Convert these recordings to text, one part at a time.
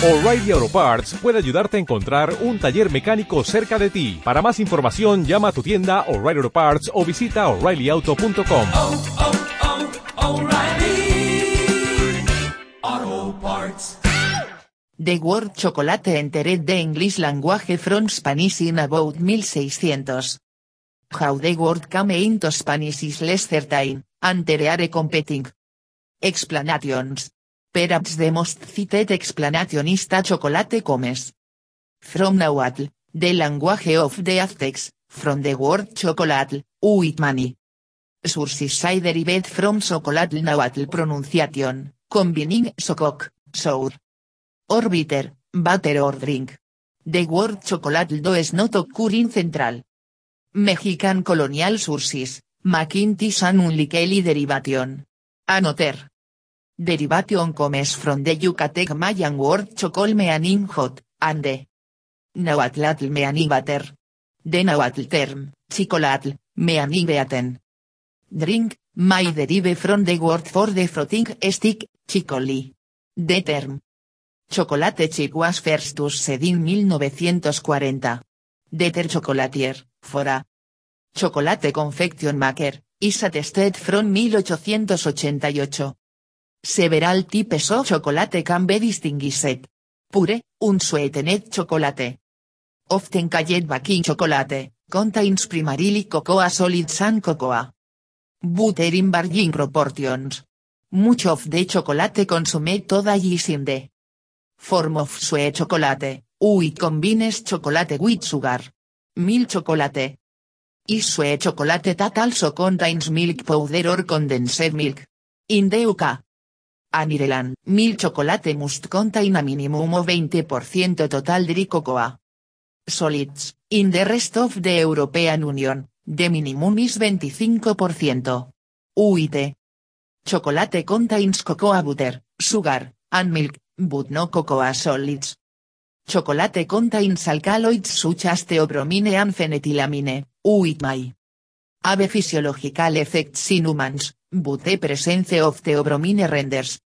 O'Reilly Auto Parts puede ayudarte a encontrar un taller mecánico cerca de ti. Para más información, llama a tu tienda O'Reilly Auto Parts o visita oreillyauto.com. oh, oh, Parts. The word chocolate entered the English language from Spanish in about 1600. How the word came into Spanish is less certain, and there are competing explanations. Perhaps the most cited explanation is that chocolate comes from Nahuatl, the language of the Aztecs, from the word chocolate, with money. Sources say derived from chocolate Nahuatl pronunciation, combining sokok, sour, or bitter, butter or drink. The word chocolate does not occur in central. Mexican colonial sources, McIntyre and unlikely derivation. Another. Derivation comes from the Yucatec Mayan word chocol meaning hot, and the Nahuatl meaning butter. The Nahuatl term, chicolatl, meaning beaten. Drink, may derive from the word for the frotting stick, chicoli. The term. Chocolate chip was first used in 1940. The ter chocolatier, fora. Chocolate confection maker, is attested from 1888. Several types of chocolate can be distinguished. Pure, unsweetened chocolate. Often called baking chocolate, contains primarily cocoa solids and cocoa. Butter in varying proportions. Much of the chocolate consumed today is in the form of sweet chocolate, with combines chocolate with sugar. Milk chocolate. Is sweet chocolate that also contains milk powder or condensed milk. In the UK. And Ireland, milk chocolate must contain a minimum of 20% total dry cocoa. Solids, in the rest of the European Union, the minimum is 25%. UIT. Chocolate contains cocoa butter, sugar, and milk, but no cocoa solids. Chocolate contains alkaloids such as theobromine and phenethylamine, may have physiological effects in humans, but the presence of theobromine renders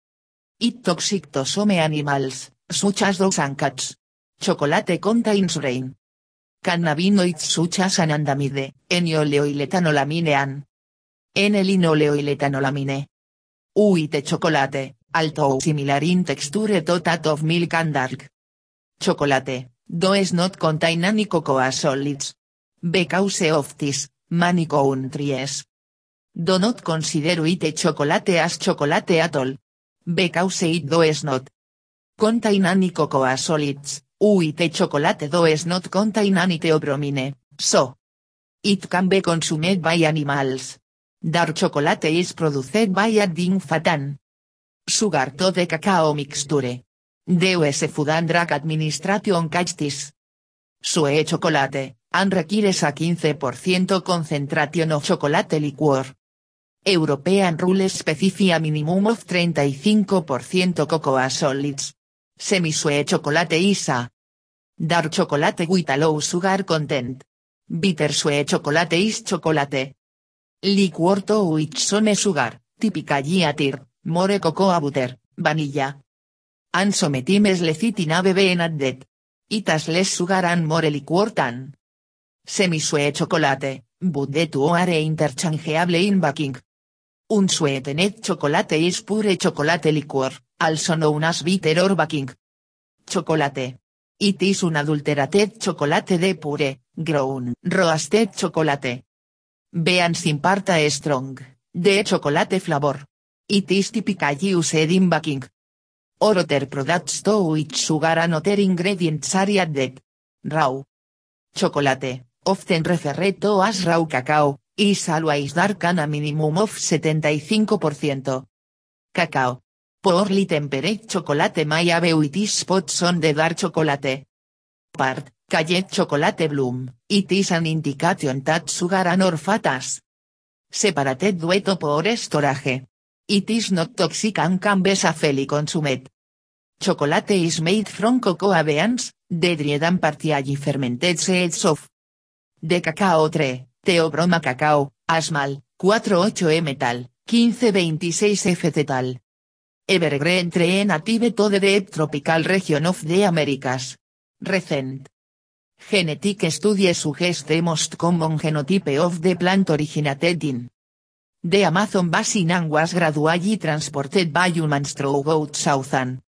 it toxic to some animals, such as dogs and cats. Chocolate contains brain cannabinoids such as anandamide, enoleoiletanolamine and N-linoleoiletanolamine. Uite chocolate, although similar in texture to that of milk and dark. Chocolate, does not contain any cocoa solids. Because of this, many countries do not consider white chocolate as chocolate at all. Because it does not contain any cocoa solids, white chocolate does not contain any theobromine, so it can be consumed by animals. Dark chocolate is produced by adding fat and sugar to the cacao mixture. US Food and Drug Administration catch this. Sweet chocolate, and requires a 15% concentration of chocolate liquor. European rules specify a minimum of 35% cocoa solids. Semi-sweet chocolate is a dark chocolate with a low sugar content. Bitter sweet chocolate is chocolate. Liquor to with some sugar, typically atir, more cocoa butter, vanilla. And sometimes lecithin been added. It has less sugar and more liquor than semi-sweet chocolate, but the two are interchangeable in baking. Unsweetened chocolate is pure chocolate liquor, also known as bitter or baking chocolate. It is un adulterated chocolate de pure, grown, roasted chocolate. Beans impart a strong, de chocolate flavor. It is typically used in baking. Or other products to which sugar and other ingredients are added. Raw chocolate, often referred to as raw cacao, is always dark and a minimum of 75%. Cacao. Poorly temperate chocolate may have white spots on the dark chocolate. Part, cayet chocolate bloom, it is an indication that sugar and or fat as separated due to poor storage. It is not toxic and can be safely consumed. Chocolate is made from cocoa beans, the dried and partially fermented seeds of the cacao tree, Teobroma cacao, asmal, 48 e metal, 1526 f tal. Evergreen tree native to the tropical region of the Americas. Recent. Genetic studies suggest the most common genotype of the plant originated in the Amazon basin and was gradually transported by humans throughout Southern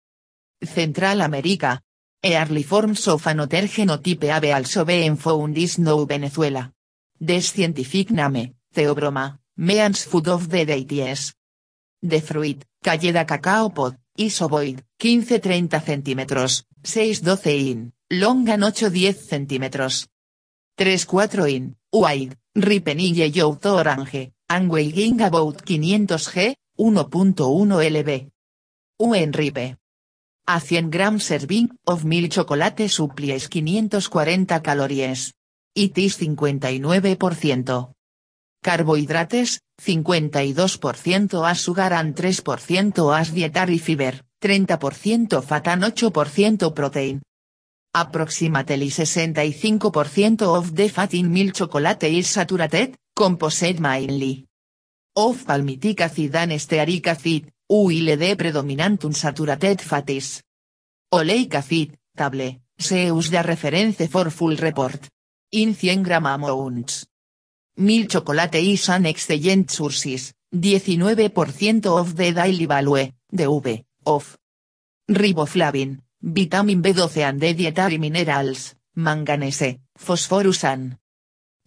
Central America. Early forms of another genotype have also been found in New Venezuela. The scientific name, Theobroma, means food of the deities. The fruit, Calleda cacao pod, is ovoid, 15-30 cm, 6-12 in, long and 8-10 cm. 3-4 in, wide, ripening yellow to orange, and about 500 g, 1.1 lb. U en ripe. A 100 grams serving of milk chocolate supplies 540 calories. It is 59%. Carbohidrates, 52% as sugar and 3% as dietary fiber, 30% fat and 8% protein. Approximately 65% of the fat in milk chocolate is saturated, composed mainly of palmitic acid and stearic acid, while the predominant unsaturated fatties. Oleic acid, table, se use the reference for full report. In 100 gram amounts. Milk chocolate is an excellent sources, 19% of the daily value, DV, of riboflavin, vitamin B12 and the dietary minerals, manganese, phosphorus and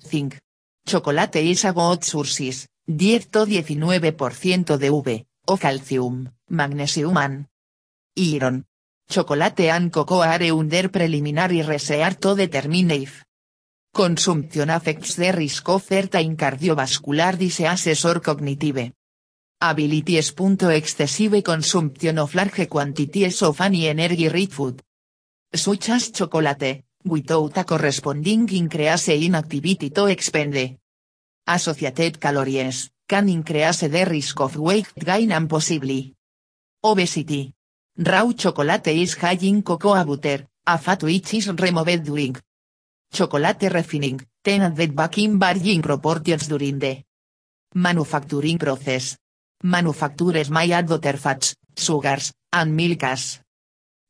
zinc. Chocolate is a good sources, 10 to 19% de V, o calcium, magnesium and iron. Chocolate and cocoa are under preliminary research to determine if consumption affects the risk of certain cardiovascular diseases or cognitive abilities. Excessive consumption of large quantities of any energy rich food, such as chocolate, without a corresponding increase in activity to expend associated calories, can increase the risk of weight gain and possibly obesity. Raw chocolate is high in cocoa butter, a fat which is removed during chocolate refining, ten added back in varying proportions during the manufacturing process. Manufacturers may add butter fats, sugars, and milk as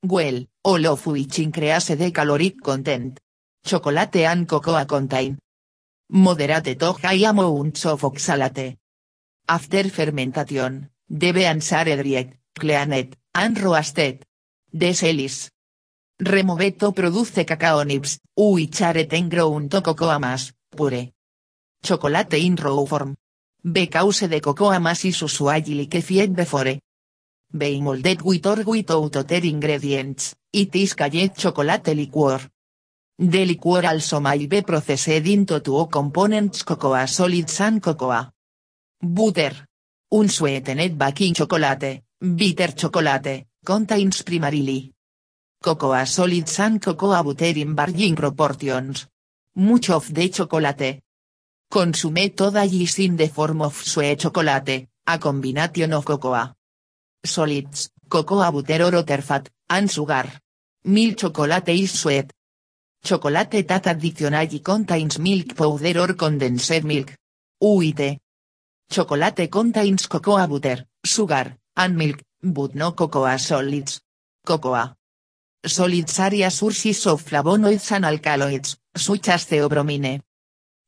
well, all of which increase the caloric content. Chocolate and cocoa contain moderate to high amounts of oxalate. After fermentation, the beans are dried, cleaned, and roasted. The removed to produce cacao nibs, which are ten ground to cocoa mass, pure. Chocolate in raw form. Because the cocoa mass is usually liquefied before being molded with or without other ingredients, it is called chocolate liquor. The liquor also may be processed into two components cocoa solids and cocoa butter. Un sweetened baking chocolate, bitter chocolate, contains primarily cocoa solids and cocoa butter in varying proportions. Much of the chocolate consumed toda is in the form of sweet chocolate, a combination of cocoa solids, cocoa butter or other fat, and sugar. Milk chocolate is sweet. Chocolate that additionally contains milk powder or condensed milk. UIT. Chocolate contains cocoa butter, sugar, and milk, but no cocoa solids. Cocoa solids are sources of flavonoids and alkaloids, such as theobromine,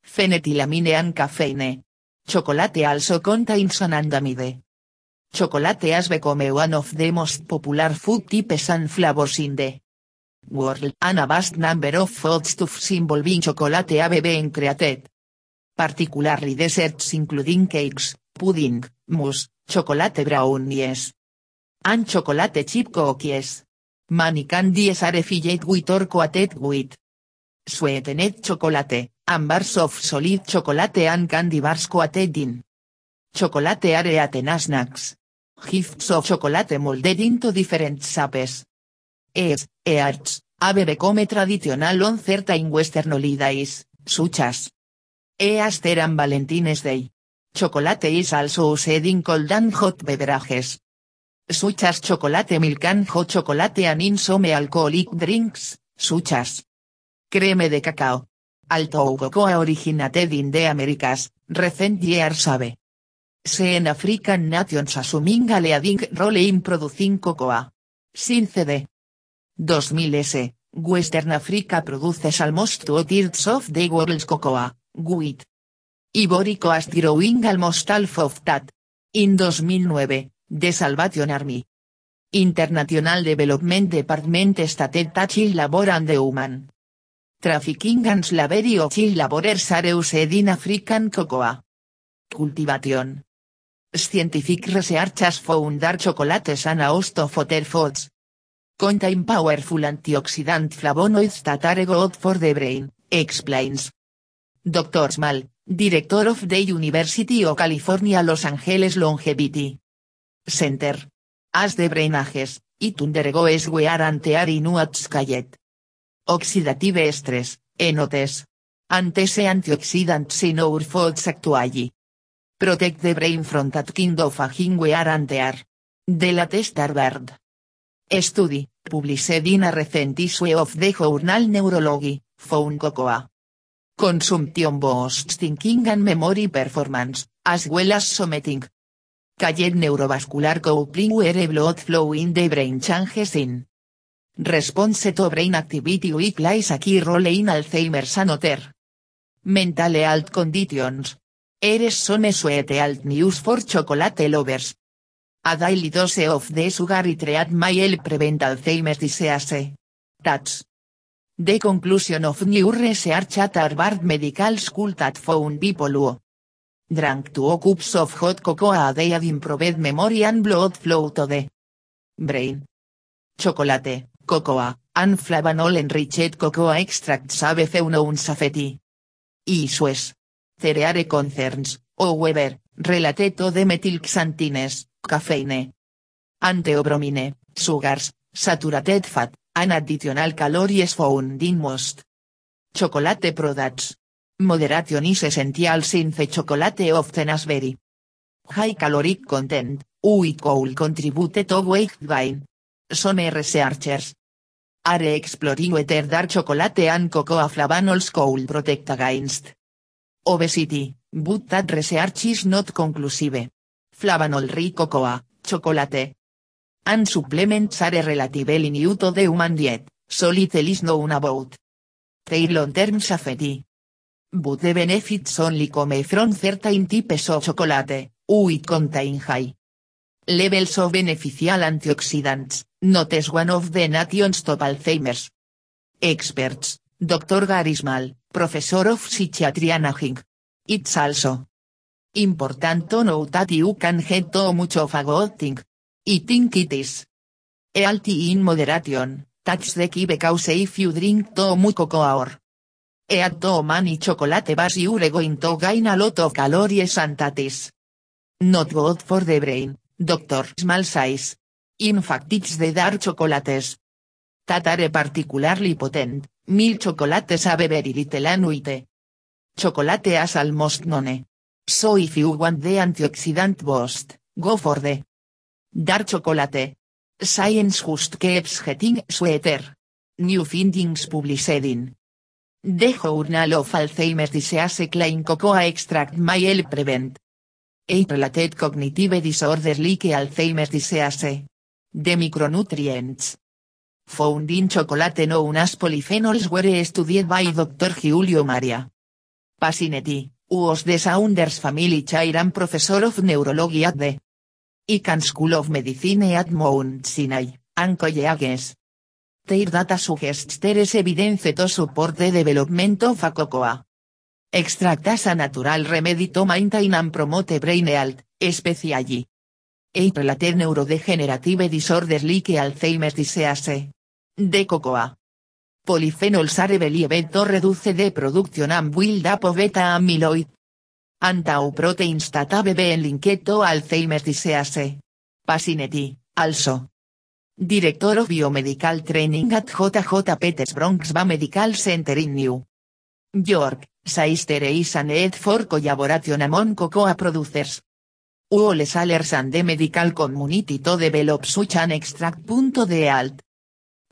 phenethylamine and caffeine. Chocolate also contains anandamide. Chocolate has become one of the most popular food types and flavors in the world and a vast number of foodstuffs involving chocolate have been created. Particularly desserts including cakes, pudding, mousse, chocolate brownies, and chocolate chip cookies. Many candies are filled with or coated with sweetened chocolate, and bars of solid chocolate and candy bars coated in chocolate are eaten snacks. Gifts of chocolate molded into different shapes. Es, earts, have become traditional on certain western holidays, such as Easter and Valentine's Day. Chocolate is also used in cold and hot beverages. Such as chocolate milk and hot chocolate and in some alcoholic drinks, such as creme de cacao. Although cocoa originated in the Americas, recent years Se en African nations assuming a leading role in producing cocoa. Sin CD. 2000 S. Western Africa produces almost two-thirds of the world's cocoa, wheat. Ivory Coast growing almost half of that. In 2009, The Salvation Army. International Development Department stated that child labor and the human trafficking and slavery of child laborers are used in African cocoa cultivation. Scientific research has found that chocolates and a host of other foods contain powerful antioxidant flavonoids that are good for the brain, explains. Dr. Small, director of the University of California Los Angeles Longevity Center. As the brain ages, it undergoes wear and tear oxidative stress, enotes. Antes antioxidants in our foods actually protect the brain from that kind of aging wear and tear. The latest Harvard study, published in a recent of the journal Neurology, found cocoa consumption boosts thinking and memory performance, as well as something called neurovascular coupling where blood flow in the brain changes in response to brain activity which plays a role in Alzheimer's and other mental health conditions. Eres some sweet alt news for chocolate lovers. A daily dose of the sugary treat may help prevent Alzheimer's disease. That's the conclusion of new research at Harvard Medical School that found people who drank two cups of hot cocoa a day had improved memory and blood flow to the brain. Chocolate, cocoa, and flavanol enriched cocoa extracts have found safety issues. Cereare concerns, however, related to the methylxanthines, caffeine, anteobromine, sugars, saturated fat, and additional calories found in most chocolate products. Moderation is essential since chocolate often has very high caloric content, which could contribute to weight gain. Some researchers. Are exploring whether dark chocolate and cocoa flavanols could protect against. Obesity, but that research is not conclusive. Flavanol-rich cocoa, chocolate, and supplements are relatively new to the human diet, so little is known about. Long-term safety. But the benefits only come from certain types of chocolate, which contain high levels of beneficial antioxidants, not as one of the nation's top Alzheimer's experts, Dr. Gary Small, professor of psychiatry and aging. It's also important to note that you can get too much of a good thing. I think it is healthy in moderation, that's the key because if you drink too much cocoa or eat too many chocolate bars you're going to gain a lot of calories and not good for the brain, Dr. Small says. In fact it's the dark chocolates that are particularly potent, milk chocolates have very little anuite. Chocolate as almost none. So if you want the antioxidant boost, go for the dark chocolate. Science just keeps getting sweeter. New findings published in The Journal of Alzheimer's Disease claim cocoa extract may help prevent age-related cognitive disorders like Alzheimer's disease. The micronutrients found in chocolate known as polyphenols were studied by Dr. Giulio Maria Pasinetti, was the Saunders family chair and professor of neurology at the Icahn School of Medicine at Mount Sinai, and. Their data suggests there is evidence to support the development of a cocoa extract as a natural remedy to maintain and promote brain health, especially age-related neurodegenerative disorders like Alzheimer's disease. De cocoa. Polyphenols are believed to reduce the production and build up of beta amyloid. And tau proteins that have been linked to Alzheimer's disease. Pasinetti, also. Director of Biomedical Training at JJ Peters Bronx Medical Center in New York, says there is a need for collaboration among cocoa producers. All sellers and the medical community to develop such an extract. De alt.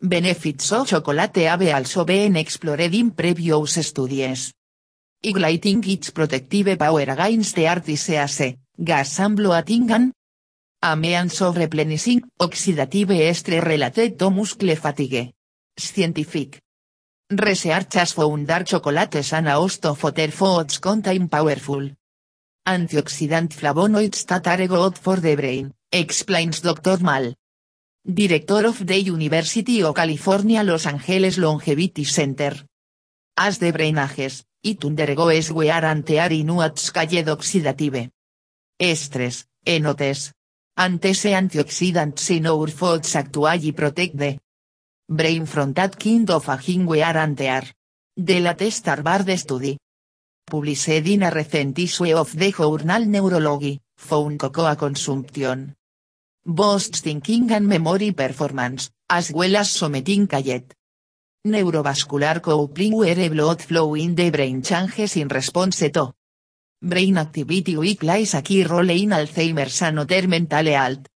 Benefits of chocolate have also been explored in previous studies. Igniting its protective power against the heart disease, gas ambloatingan, amean sobreplenissing, oxidative estre related to muscle fatigue. Scientific. Research has found that chocolates and other foods contain powerful antioxidant flavonoids that are good for the brain, explains Dr. Mal. Director of the University of California Los Angeles Longevity Center. As the brain ages, it undergoes wear and tear in oxidative stress, enotes. Antes antioxidants in our foods actually protect the brain from that kind of aging wear and tear. The latest Harvard study. Published in a recent issue of the journal Neurology, found cocoa consumption. Boosts thinking and memory performance, as well as something called neurovascular coupling where blood flow in the brain changes in response to brain activity which plays a key role in Alzheimer's and other mental health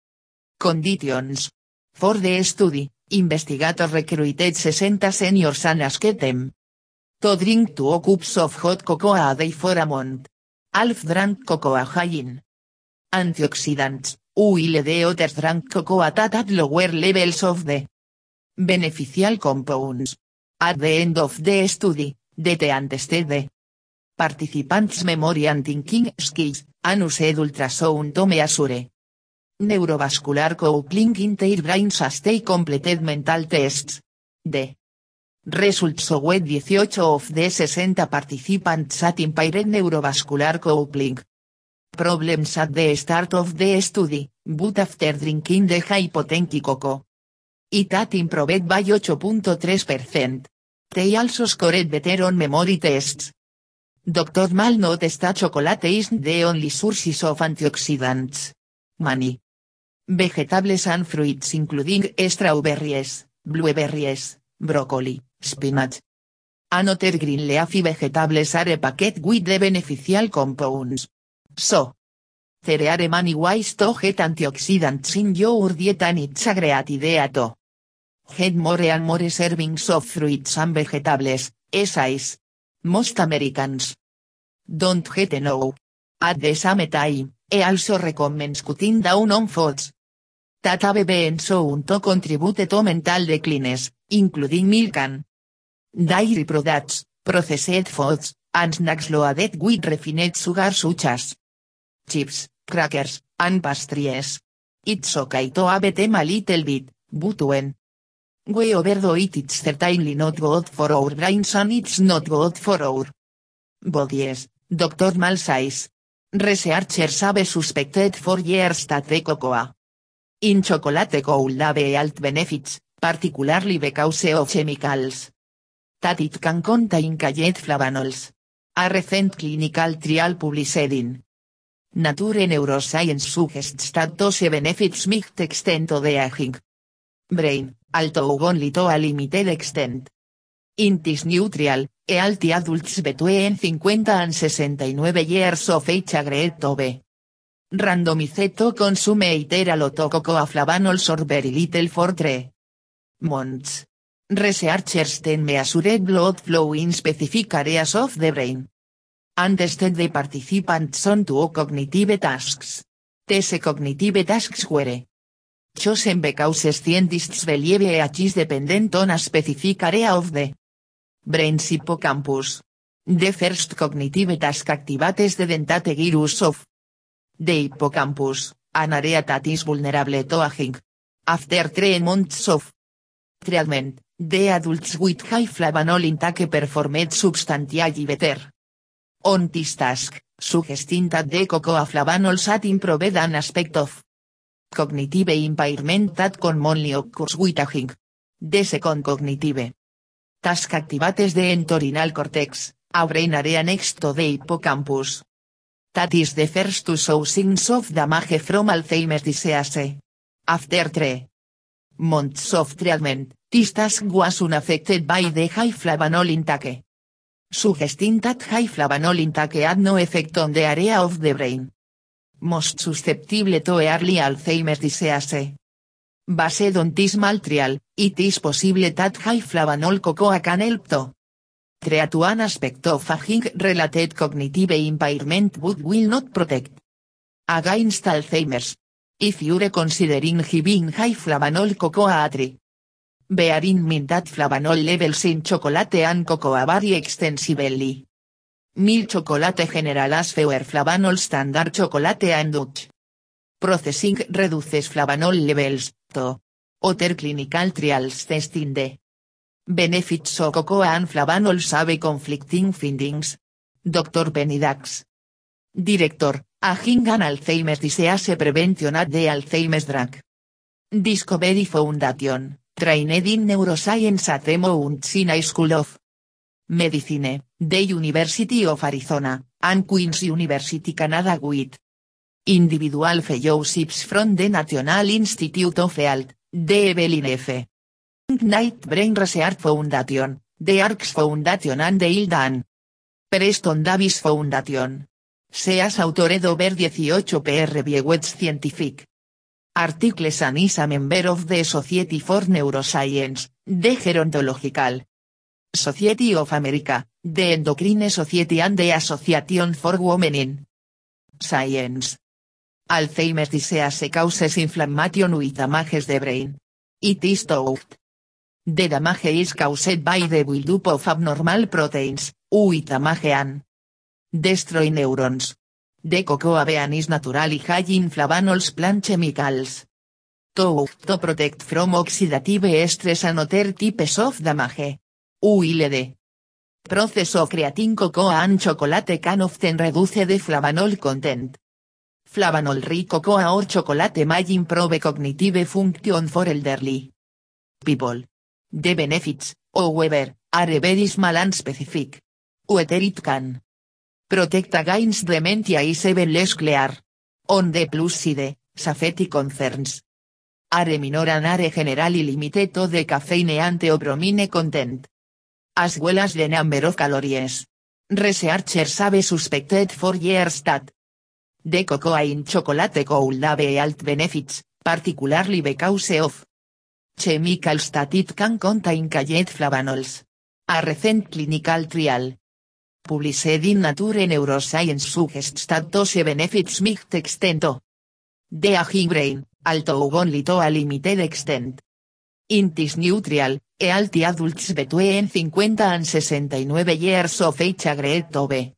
conditions. For the study, investigators recruited 60 seniors and asked them to drink two cups of hot cocoa a day for a month. Alf drank cocoa high in antioxidants, while the others drank cocoa at at lower levels of the beneficial compounds. At the end of the study, the tested the participants' memory and thinking skills, and used ultrasound to measure neurovascular coupling in brains as they completed mental tests. The results showed 18 of the 60 participants had impaired neurovascular coupling problems at the start of the study, but after drinking the hypotensive cocoa. It had improved by 8.3%. They also scored better on memory tests. Dr. Mal notes that chocolate is the only sources of antioxidants. Many vegetables and fruits including strawberries, blueberries, broccoli, spinach, and other green leafy vegetables are packed with the beneficial compounds. So, there are many ways to get antioxidants in your diet and it's a great idea to get more and more servings of fruits and vegetables, essays. Most Americans don't get enough. At the same time, he also recommends cutting down on foods that have been shown to contribute to mental declines, including milk and dairy products, processed foods, and snacks loaded with refined sugar such as chips, crackers, and pastries. It's okay to have them a little bit, but when we overdo it it's certainly not good for our brains and it's not good for our bodies, Dr. Mal says. Researchers have suspected for years that the cocoa in chocolate could have health benefits, particularly because of chemicals that it can contain called flavanols. A recent clinical trial published in Nature Neuroscience suggests that those benefits might extend to the aging brain, although only to a limited extent. In this new trial, healthy adults between 50 and 69 years of age agreed to be randomized to consume either a lot of cocoa flavanols or very little for 3 months. Researchers then measured blood flow in specific areas of the brain and tested the participants on two cognitive tasks. These cognitive tasks were chosen because scientists believe each is dependent on a specific area of the brain's hippocampus. The first cognitive task activates the dentate gyrus of the hippocampus, an area that is vulnerable to aging. After three months of treatment, the adults with high flavanol intake performed substantially better. On this task, suggesting that the cocoa flavanols had improved an aspect of cognitive impairment that commonly occurs with aging. The second cognitive task activates the entorhinal cortex, a brain area next to the hippocampus. That is the first to show signs of damage from Alzheimer's disease. After three months of treatment, this task was unaffected by the high flavanol intake suggesting that high flavanol intake had no effect on the area of the brain most susceptible to early Alzheimer's disease. Based on this trial, it is possible that high flavanol cocoa can help to treat one aspect of aging related cognitive impairment but will not protect against Alzheimer's. If you're considering giving high flavanol cocoa atri. Bearing mean that flavanol levels in chocolate and cocoa vary extensively. Milk chocolate general as fewer flavanol standard chocolate and Dutch. Processing reduces flavanol levels, to. Other clinical trials testing the benefits of cocoa and flavanols have conflicting findings. Dr. Penny Dax. Director, Aging and Alzheimer's Disease Prevention at the Alzheimer's Drug. Discovery Foundation, trained in neuroscience at the Mount Sinai School of Medicine, the University of Arizona, and Queen's University Canada with individual fellowships from the National Institute of Health, the Evelyn F. Knight Brain Research Foundation, the ARCS Foundation and the Hildan Preston Davis Foundation. Seas autored over 18 PR Biewets Scientific. Articles and member of the Society for Neuroscience, the Gerontological Society of America, the Endocrine Society and the Association for Women in Science. Alzheimer's disease causes inflammation with damage the brain. It is thought. The damage is caused by the buildup of abnormal proteins, with damage and destroy neurons. The cocoa bean is naturally high in flavanols plant chemicals. To, to protect from oxidative stress and other types of damage. UILD. Process of creating cocoa and chocolate can often reduce the flavanol content. Flavanol rich cocoa or chocolate may improve cognitive function for elderly people. The benefits, however, are very small and specific. Whether it can protect against dementia is even less clear. On the plus side, safety concerns are minor and are generally limited to the caffeine and theobromine content. As well as the number of calories. Researchers have suspected for years that the cocoa in chocolate could have health benefits, particularly because of chemicals that it can contain called flavanols. A recent clinical trial published in Nature Neuroscience suggests that those benefits might extend to the brain, although only to a limited extent. In this healthy adults between 50 and 69 years of age agreed to be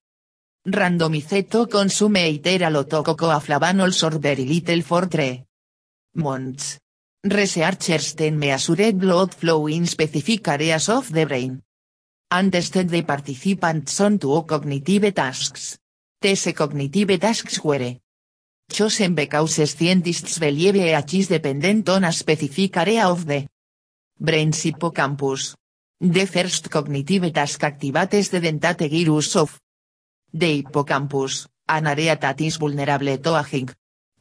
randomized to consume either a lot of cocoa flavanols or very little for three months. Researchers then measured blood flow in specific areas of the brain. And the participants on two cognitive tasks. These cognitive tasks were chosen because scientists believe each is dependent on a specific area of the brain's hippocampus. The first cognitive task activates the dentate gyrus of the hippocampus, an area that is vulnerable to aging.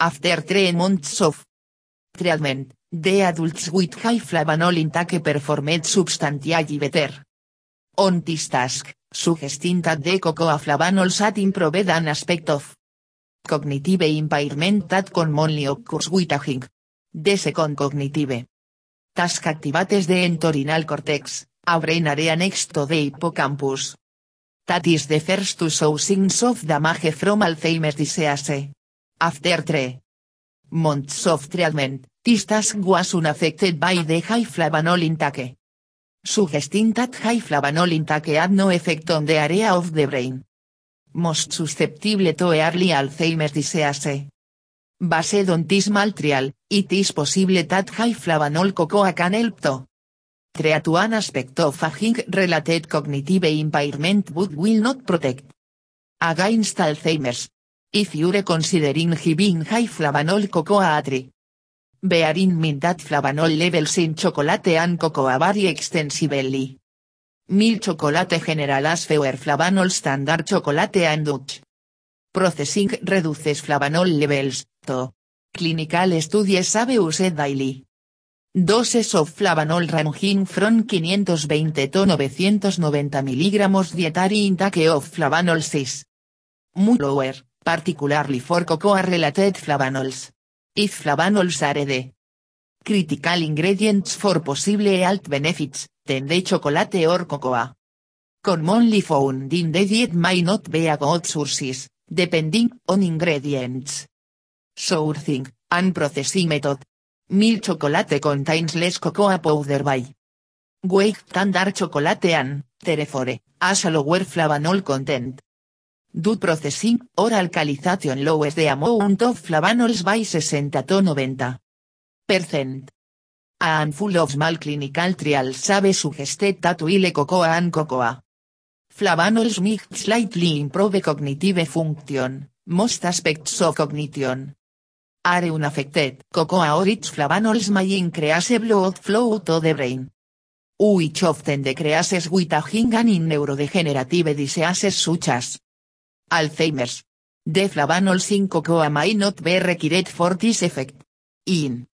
After three months of treatment, the adults with high flavanol intake performed substantially better. On this task, suggesting that the cocoa flavanols had improved an aspect of cognitive impairment that commonly occurs with aging. The second cognitive task activates the entorhinal cortex, a brain area next to the hippocampus. That is the first to show signs of damage from Alzheimer's disease. After three months of treatment, this task was unaffected by the high flavanol intake. Suggesting that high flavanol intake had no effect on the area of the brain. Most susceptible to early Alzheimer's disease. Based on this trial, it is possible that high flavanol cocoa can help to treat one aspect of aging related cognitive impairment but will not protect against Alzheimer's. If you're considering giving high flavanol cocoa atri. Bearing mean that flavanol levels in chocolate and cocoa vary extensively. Milk chocolate general as fewer flavanol standard chocolate and Dutch. Processing reduces flavanol levels, Clinical studies have used daily. Doses of flavanol ranging from 520 to 990 mg dietary intake of flavanol 6. Much lower, particularly for cocoa-related flavanols. If flavanols are the critical ingredients for possible health benefits, then the chocolate or cocoa commonly found in the diet may not be a good sources, depending on ingredients. Sourcing, and processing method. Milk chocolate contains less cocoa powder by. Weight standard chocolate and, therefore, has a lower flavanol content. Do processing, or alkalization lowers the amount of flavanols by 60 to 90 percent. A handful of small clinical trials have suggested that while cocoa and cocoa Flavanols might slightly improve cognitive function, most aspects of cognition are unaffected. Cocoa or its flavanols may increase blood flow to the brain. Which often decreases with a hingan in neurodegenerative diseases such as Alzheimer's. The flavanols in cocoa may not be required for this effect. In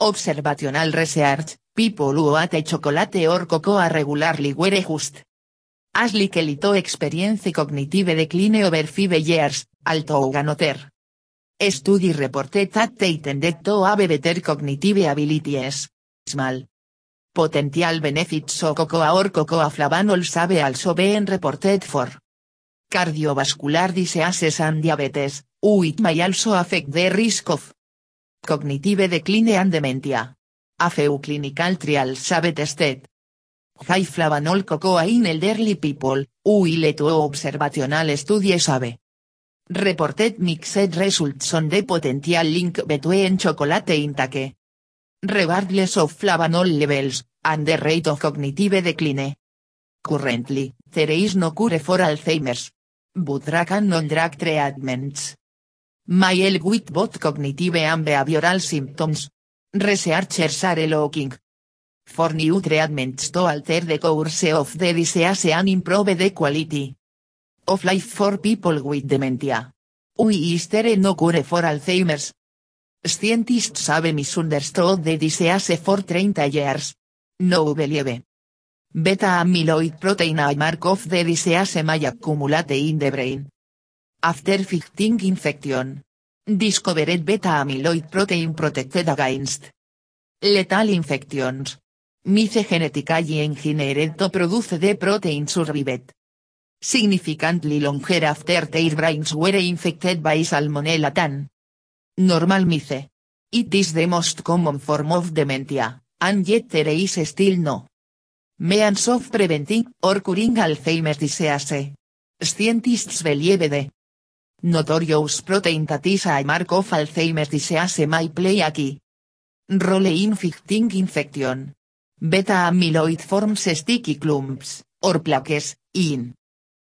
observational research, people who ate chocolate or cocoa regularly were just as likely to experience cognitive decline over five years, although another study reported that they tended to have better cognitive abilities. Small potential benefits of cocoa or cocoa flavanols have also been reported for. Cardiovascular diseases and diabetes, which may also affect the risk of. Cognitive decline and dementia. A few clinical trials have tested. High flavanol cocoa in elderly people, while two observational studies have reported mixed results on the potential link between chocolate intake. Regardless of flavanol levels, and the rate of cognitive decline. Currently, there is no cure for Alzheimer's. But drug and non-drug treatments may help with both cognitive and behavioral symptoms. Researchers are looking for new treatments to alter the course of the disease and improve the quality of life for people with dementia. Why is there no cure for Alzheimer's? Scientists have misunderstood the disease for 30 years. No believe. Beta amyloid protein a mark of the disease may accumulate in the brain. After fighting infection. Discovered beta amyloid protein protected against lethal infections. Mice genetically engineered to produce the protein survived. Significantly longer after their brains were infected by Salmonella tan. Normal mice. It is the most common form of dementia, and yet there is still no means of preventing or curing Alzheimer's disease. Scientists believe the notorious protein that is a mark of Alzheimer's disease may play a key role in fighting infection. Beta amyloid forms sticky clumps, or plaques, in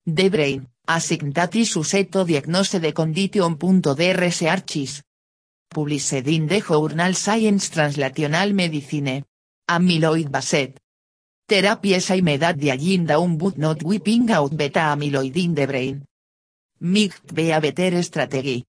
the brain, assign that is used to diagnose the condition. The research published in the journal Science Translational Medicine. Amyloid based therapy aimed at dialling down but not wiping out beta amyloid in the brain. Might be a better strategy.